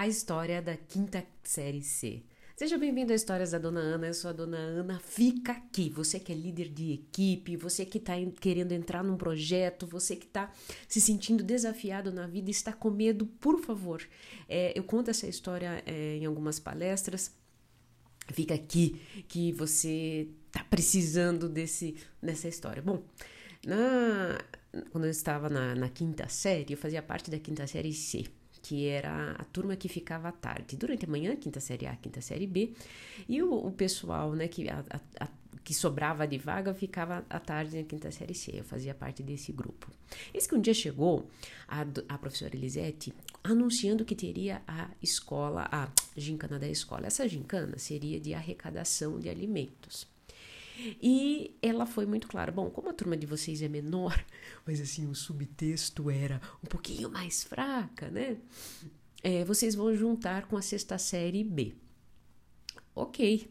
a história da quinta série C. Seja bem-vindo a Histórias da Dona Ana, eu sou a Dona Ana, fica aqui. Você que é líder de equipe, você que está querendo entrar num projeto, você que está se sentindo desafiado na vida, está com medo, por favor. É, eu conto essa história é, em algumas palestras, fica aqui que você está precisando desse, dessa história. Bom, na, quando eu estava na, na quinta série, eu fazia parte da quinta série C que era a turma que ficava à tarde, durante a manhã, quinta série A, quinta série B, e o, o pessoal, né, que, a, a, que sobrava de vaga ficava à tarde na quinta série C, eu fazia parte desse grupo. Eis que um dia chegou a, a professora Elisete anunciando que teria a escola, a gincana da escola. Essa gincana seria de arrecadação de alimentos. E ela foi muito clara. Bom, como a turma de vocês é menor, mas assim, o subtexto era um pouquinho mais fraca, né? É, vocês vão juntar com a sexta série B. Ok.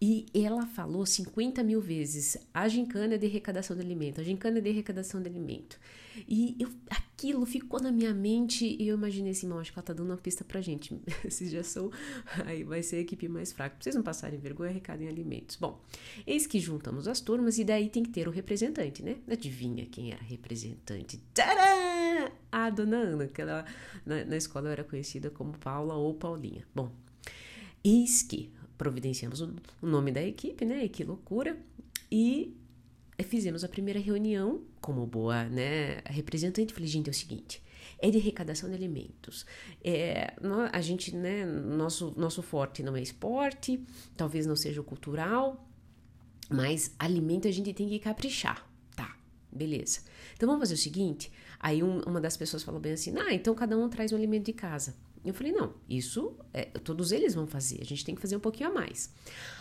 E ela falou 50 mil vezes a gincana de arrecadação de alimento, a gincana de arrecadação de alimento. E eu, aquilo ficou na minha mente e eu imaginei assim, acho que ela tá dando uma pista pra gente. Vocês já são, aí vai ser a equipe mais fraca. Pra vocês não passarem vergonha, arrecadem alimentos. Bom, eis que juntamos as turmas e daí tem que ter o representante, né? Adivinha quem era representante? Tcharam! A dona Ana, que ela na, na escola era conhecida como Paula ou Paulinha. Bom, eis que providenciamos o, nome da equipe, né? E que loucura. E fizemos a primeira reunião como boa né, representante. Falei, gente, é o seguinte: é de arrecadação de alimentos. É, a gente, né, nosso, nosso forte não é esporte, talvez não seja o cultural, mas alimento a gente tem que caprichar. Tá, beleza. Então vamos fazer o seguinte: aí um, uma das pessoas falou bem assim, ah, então cada um traz um alimento de casa. Eu falei, não, isso é, todos eles vão fazer, a gente tem que fazer um pouquinho a mais.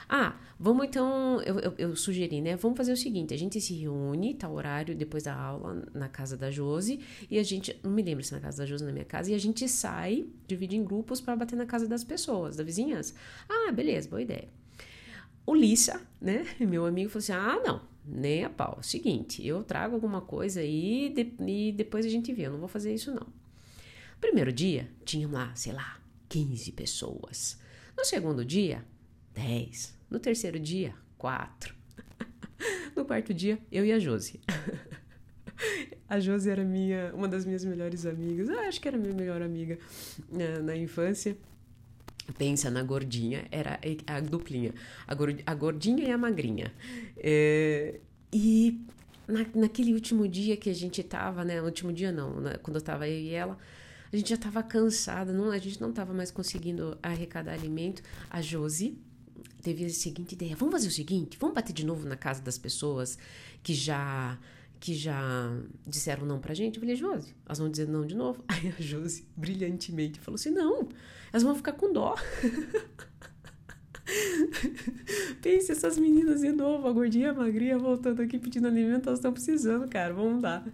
Ah, vamos então, eu, eu, eu, sugeri, né? Vamos fazer o seguinte: a gente se reúne, tá horário depois da aula na casa da Josi, e a gente, não me lembro se na casa da Josi ou na minha casa, e a gente sai, divide em grupos para bater na casa das pessoas, da vizinhança. Ah, beleza, boa ideia. O Lissa, né, meu amigo, falou assim: ah, não, nem a pau. Seguinte, eu trago alguma coisa aí e depois a gente vê, eu não vou fazer isso não. Primeiro dia, tinham lá, sei lá, 15 pessoas. No segundo dia, 10. No terceiro dia, 4. No quarto dia, eu e a Josi. A Josi era minha, uma das minhas melhores amigas. Ah, acho que era minha melhor amiga na, né, na infância. Pensa na gordinha, era a duplinha. A, gordinha e a magrinha. É, e na, naquele último dia que a gente tava, né? No último dia não, né, quando eu tava eu e ela, a gente já estava cansada, não, a gente não estava mais conseguindo arrecadar alimento. A Josi teve a seguinte ideia: vamos fazer o seguinte, vamos bater de novo na casa das pessoas que já que já disseram não pra gente. Eu falei, Josi, elas vão dizer não de novo. Aí a Josi, brilhantemente, falou assim: não, elas vão ficar com dó. Pense essas meninas de novo, a gordinha, a magrinha, voltando aqui pedindo alimento, elas estão precisando, cara, vamos dar.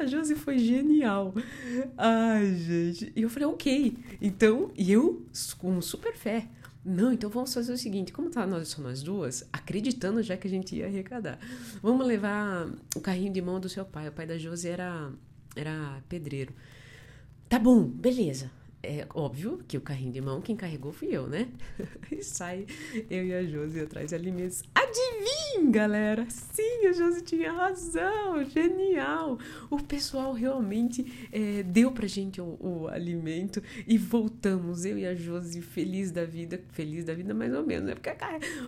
A Josi foi genial. Ai, gente. E eu falei, ok. Então, e eu com super fé. Não, então vamos fazer o seguinte: como tá nós, só nós duas, acreditando já que a gente ia arrecadar, vamos levar o carrinho de mão do seu pai. O pai da Josi era, era pedreiro. Tá bom, beleza é óbvio que o carrinho de mão, quem carregou fui eu, né? e sai eu e a Josi atrás de alimentos. Adivinha, galera? Sim, a Josi tinha razão, genial! O pessoal realmente é, deu pra gente o, o, alimento e voltamos, eu e a Josi, feliz da vida, feliz da vida mais ou menos, né? Porque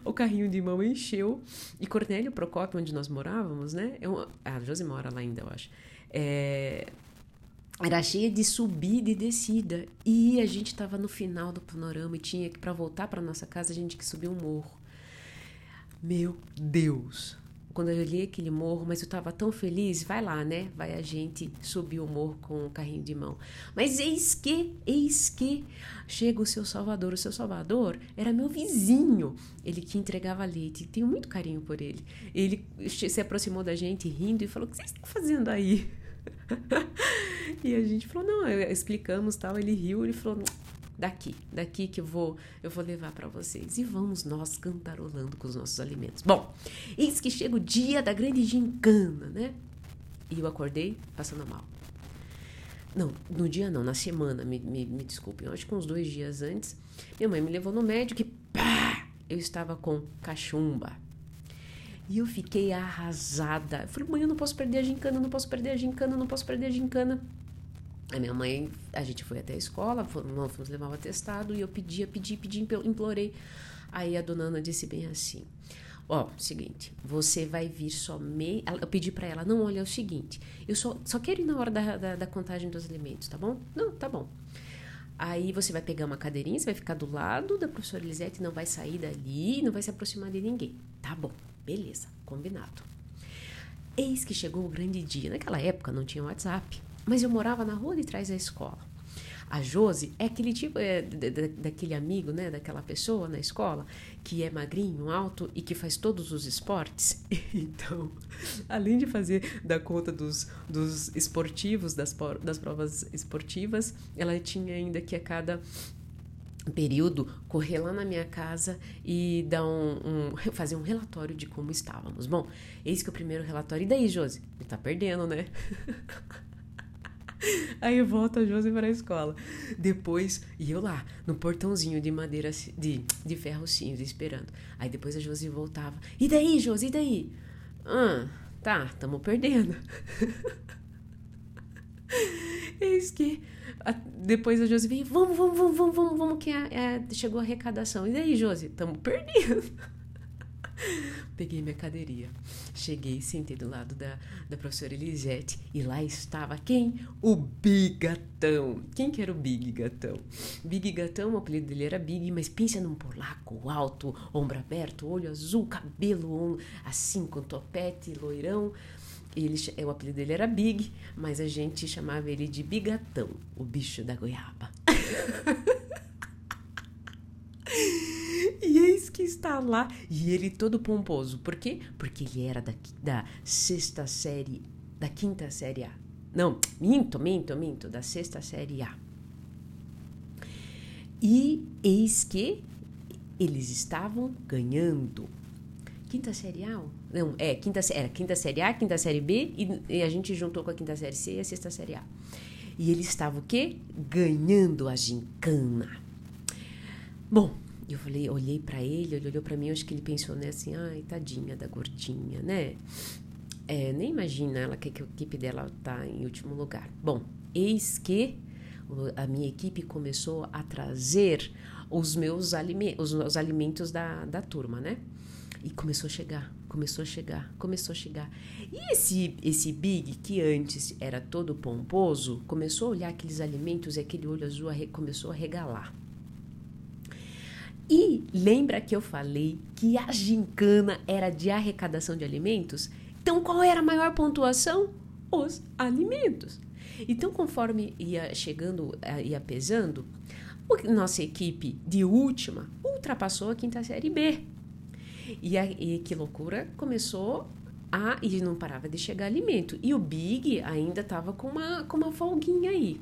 o carrinho de mão encheu. E Cornélio Procópio, onde nós morávamos, né? Eu, a Josi mora lá ainda, eu acho. É, era cheia de subida e descida. E a gente estava no final do panorama e tinha que, para voltar para nossa casa, a gente tinha que subir um morro. Meu Deus! Quando eu olhei aquele morro, mas eu estava tão feliz, vai lá, né? Vai a gente subir o morro com o carrinho de mão. Mas eis que, eis que chega o seu Salvador. O seu Salvador era meu vizinho, ele que entregava leite. Tenho muito carinho por ele. Ele se aproximou da gente rindo e falou: O que vocês estão fazendo aí? e a gente falou, não, explicamos tal, ele riu, ele falou, daqui, daqui que eu vou, eu vou levar para vocês. E vamos nós cantarolando com os nossos alimentos. Bom, eis que chega o dia da grande gincana, né? E eu acordei passando mal. Não, no dia não, na semana, me, me, me desculpem. Acho que uns dois dias antes, minha mãe me levou no médico e pá! Eu estava com cachumba. E eu fiquei arrasada. Eu falei, mãe, eu não posso perder a gincana, não posso perder a gincana, não posso perder a gincana. A minha mãe, a gente foi até a escola, fomos, fomos levar o atestado e eu pedia, pedi, pedi, implorei. Aí a dona Ana disse bem assim: Ó, oh, seguinte, você vai vir somente. Eu pedi para ela: Não, olha, é o seguinte, eu só, só quero ir na hora da, da, da contagem dos alimentos, tá bom? Não, tá bom. Aí você vai pegar uma cadeirinha, você vai ficar do lado da professora Elisete, não vai sair dali, não vai se aproximar de ninguém. Tá bom, beleza, combinado. Eis que chegou o grande dia. Naquela época não tinha WhatsApp. Mas eu morava na rua de trás da escola. A Josi é aquele tipo, é, daquele amigo, né, daquela pessoa na escola que é magrinho, alto e que faz todos os esportes. Então, além de fazer da conta dos, dos esportivos, das, das provas esportivas, ela tinha ainda que a cada período correr lá na minha casa e dar um, um, fazer um relatório de como estávamos. Bom, eis que o primeiro relatório. E daí, Josi? Tá perdendo, né? Aí volta a Josi para a escola. Depois, e eu lá, no portãozinho de madeira, de, de ferro cinza, esperando. Aí depois a Josi voltava. E daí, Josi, e daí? Ah, tá, tamo perdendo. Eis que a, depois a Josi veio, vamos, vamos, vamos, vamos, vamos, vamos que é, é, chegou a arrecadação. E daí, Josi? Tamo perdendo. Peguei minha cadeirinha, cheguei, sentei do lado da, da professora Elisete e lá estava quem? O Bigatão. Quem que era o Big Gatão? Big Gatão, o apelido dele era Big, mas pensa num polaco alto, ombro aberto, olho azul, cabelo assim com topete, loirão. Ele, o apelido dele era Big, mas a gente chamava ele de Bigatão, o bicho da goiaba. E eis que está lá, e ele todo pomposo. Por quê? Porque ele era da, da sexta série, da quinta série A. Não, minto, minto, minto, da sexta série A. E eis que eles estavam ganhando. Quinta série A? Não, é, quinta, era quinta série A, quinta série B, e, e a gente juntou com a quinta série C e a sexta série A. E ele estava o quê? Ganhando a gincana. Bom, eu falei, olhei para ele, ele olhou para mim, acho que ele pensou, né, assim, ai, tadinha da gordinha, né? É, nem imagina ela que, que a equipe dela tá em último lugar. Bom, eis que a minha equipe começou a trazer os meus alimentos, os, os alimentos da, da turma, né? E começou a chegar, começou a chegar, começou a chegar. E esse, esse Big, que antes era todo pomposo, começou a olhar aqueles alimentos e aquele olho azul começou a regalar. E lembra que eu falei que a gincana era de arrecadação de alimentos? Então, qual era a maior pontuação? Os alimentos. Então, conforme ia chegando, eh, ia pesando, nossa equipe de última ultrapassou a quinta série B. E, a, e que loucura começou a. E não parava de chegar alimento. E o Big ainda estava com uma, com uma folguinha aí.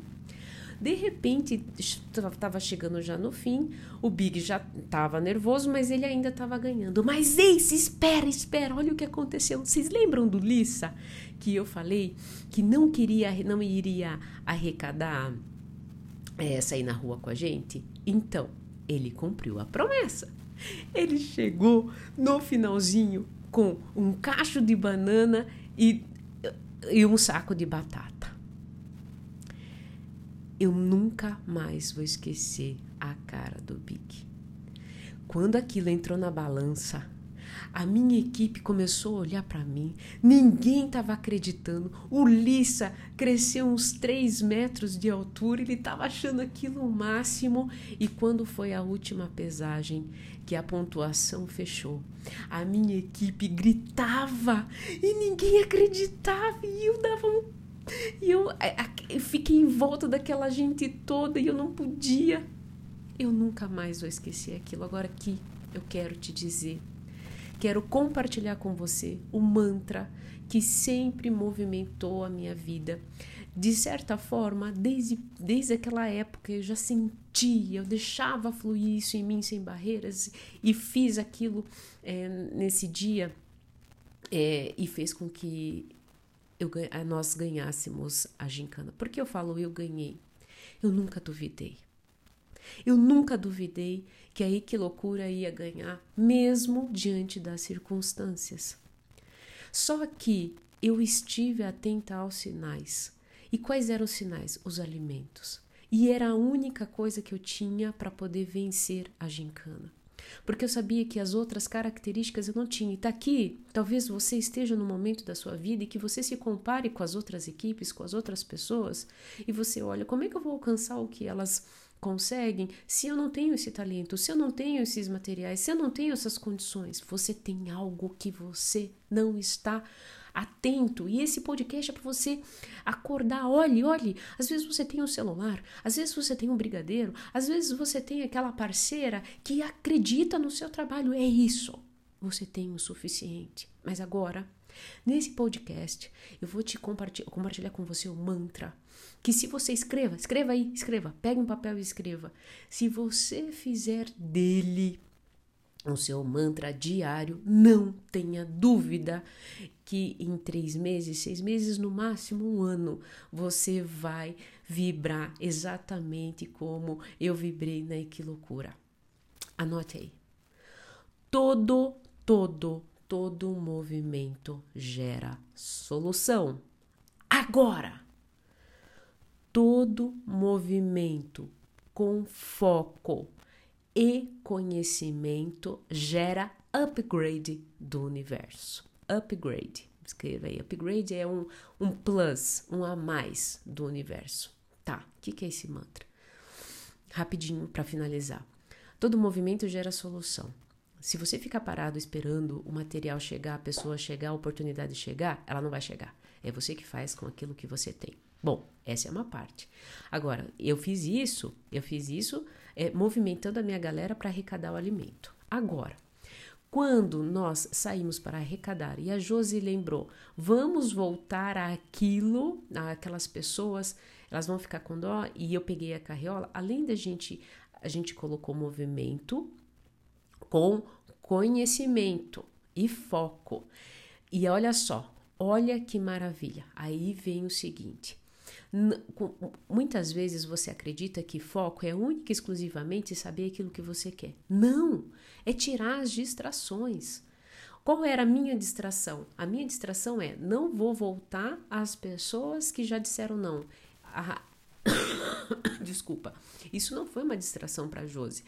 De repente, estava chegando já no fim, o Big já estava nervoso, mas ele ainda estava ganhando. Mas Ace, espera, espera, olha o que aconteceu. Vocês lembram do Lissa que eu falei que não queria, não iria arrecadar, é, sair na rua com a gente? Então, ele cumpriu a promessa. Ele chegou no finalzinho com um cacho de banana e, e um saco de batata eu nunca mais vou esquecer a cara do Big. Quando aquilo entrou na balança, a minha equipe começou a olhar para mim. Ninguém estava acreditando. O Lissa cresceu uns 3 metros de altura. Ele estava achando aquilo o máximo. E quando foi a última pesagem, que a pontuação fechou, a minha equipe gritava e ninguém acreditava. E eu dava um e eu, eu fiquei em volta daquela gente toda e eu não podia. Eu nunca mais vou esquecer aquilo. Agora aqui eu quero te dizer, quero compartilhar com você o mantra que sempre movimentou a minha vida. De certa forma, desde, desde aquela época eu já sentia, eu deixava fluir isso em mim sem barreiras e fiz aquilo é, nesse dia é, e fez com que eu, nós ganhássemos a gincana. Por que eu falo eu ganhei? Eu nunca duvidei. Eu nunca duvidei que aí que loucura ia ganhar, mesmo diante das circunstâncias. Só que eu estive atenta aos sinais. E quais eram os sinais? Os alimentos. E era a única coisa que eu tinha para poder vencer a gincana. Porque eu sabia que as outras características eu não tinha. E tá aqui, talvez você esteja no momento da sua vida e que você se compare com as outras equipes, com as outras pessoas, e você olha, como é que eu vou alcançar o que elas conseguem se eu não tenho esse talento, se eu não tenho esses materiais, se eu não tenho essas condições? Você tem algo que você não está atento. E esse podcast é para você acordar. Olhe, olhe. Às vezes você tem um celular, às vezes você tem um brigadeiro, às vezes você tem aquela parceira que acredita no seu trabalho. É isso. Você tem o suficiente. Mas agora, nesse podcast, eu vou te compartilhar, compartilhar com você o mantra. Que se você escreva, escreva aí, escreva, pegue um papel e escreva. Se você fizer dele o seu mantra diário, não tenha dúvida que em três meses, seis meses, no máximo um ano, você vai vibrar exatamente como eu vibrei na Equiloucura. Anote aí. Todo, todo, todo movimento gera solução. Agora! Todo movimento com foco e conhecimento gera upgrade do universo. Upgrade. Escreva aí. Upgrade é um, um plus, um a mais do universo. Tá, o que, que é esse mantra? Rapidinho para finalizar. Todo movimento gera solução. Se você ficar parado esperando o material chegar, a pessoa chegar, a oportunidade chegar, ela não vai chegar. É você que faz com aquilo que você tem. Bom, essa é uma parte. Agora, eu fiz isso, eu fiz isso é, movimentando a minha galera para arrecadar o alimento. Agora, quando nós saímos para arrecadar e a Josi lembrou, vamos voltar àquilo, àquelas pessoas, elas vão ficar com dó e eu peguei a carriola, além da gente, a gente colocou movimento com conhecimento e foco. E olha só, olha que maravilha. Aí vem o seguinte: Muitas vezes você acredita que foco é única e exclusivamente saber aquilo que você quer. Não! É tirar as distrações. Qual era a minha distração? A minha distração é não vou voltar às pessoas que já disseram não. Desculpa. Isso não foi uma distração para a Josi.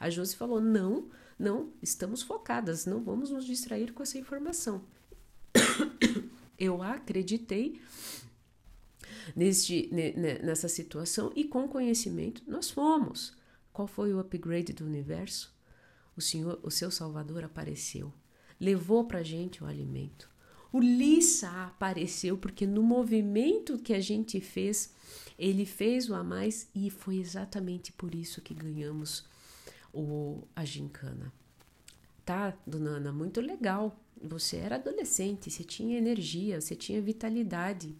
A Josi falou: não, não, estamos focadas, não vamos nos distrair com essa informação. Eu acreditei neste, nessa situação e com conhecimento nós fomos. Qual foi o upgrade do universo? O Senhor, o seu Salvador apareceu, levou para gente o alimento. O Lissa apareceu porque no movimento que a gente fez, ele fez o a mais e foi exatamente por isso que ganhamos o, a gincana. Tá, dona Ana, muito legal. Você era adolescente, você tinha energia, você tinha vitalidade.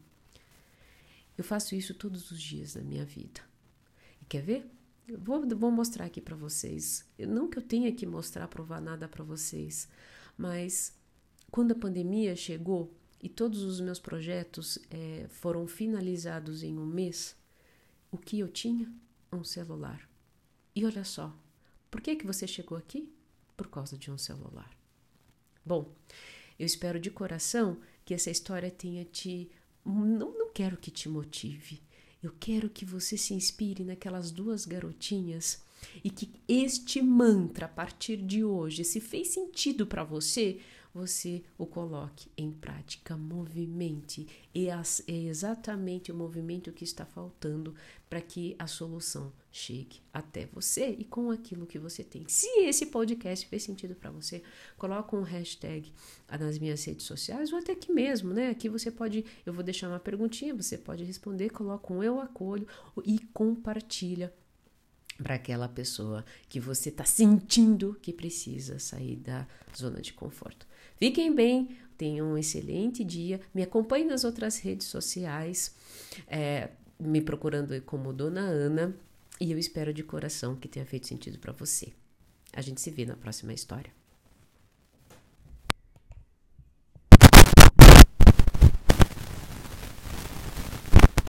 Eu faço isso todos os dias da minha vida. E quer ver? Eu vou, vou mostrar aqui para vocês. Eu, não que eu tenha que mostrar, provar nada para vocês, mas quando a pandemia chegou e todos os meus projetos é, foram finalizados em um mês, o que eu tinha? Um celular. E olha só, por que, que você chegou aqui? Por causa de um celular. Bom, eu espero de coração que essa história tenha te não, não quero que te motive. Eu quero que você se inspire naquelas duas garotinhas e que este mantra, a partir de hoje, se fez sentido para você, você o coloque em prática, movimente. E é exatamente o movimento que está faltando para que a solução chegue até você e com aquilo que você tem. Se esse podcast fez sentido para você, coloca um hashtag nas minhas redes sociais ou até aqui mesmo, né? Aqui você pode, eu vou deixar uma perguntinha, você pode responder, coloca um eu acolho e compartilha para aquela pessoa que você está sentindo que precisa sair da zona de conforto. Fiquem bem, tenham um excelente dia. Me acompanhe nas outras redes sociais, é, me procurando como Dona Ana. E eu espero de coração que tenha feito sentido para você. A gente se vê na próxima história.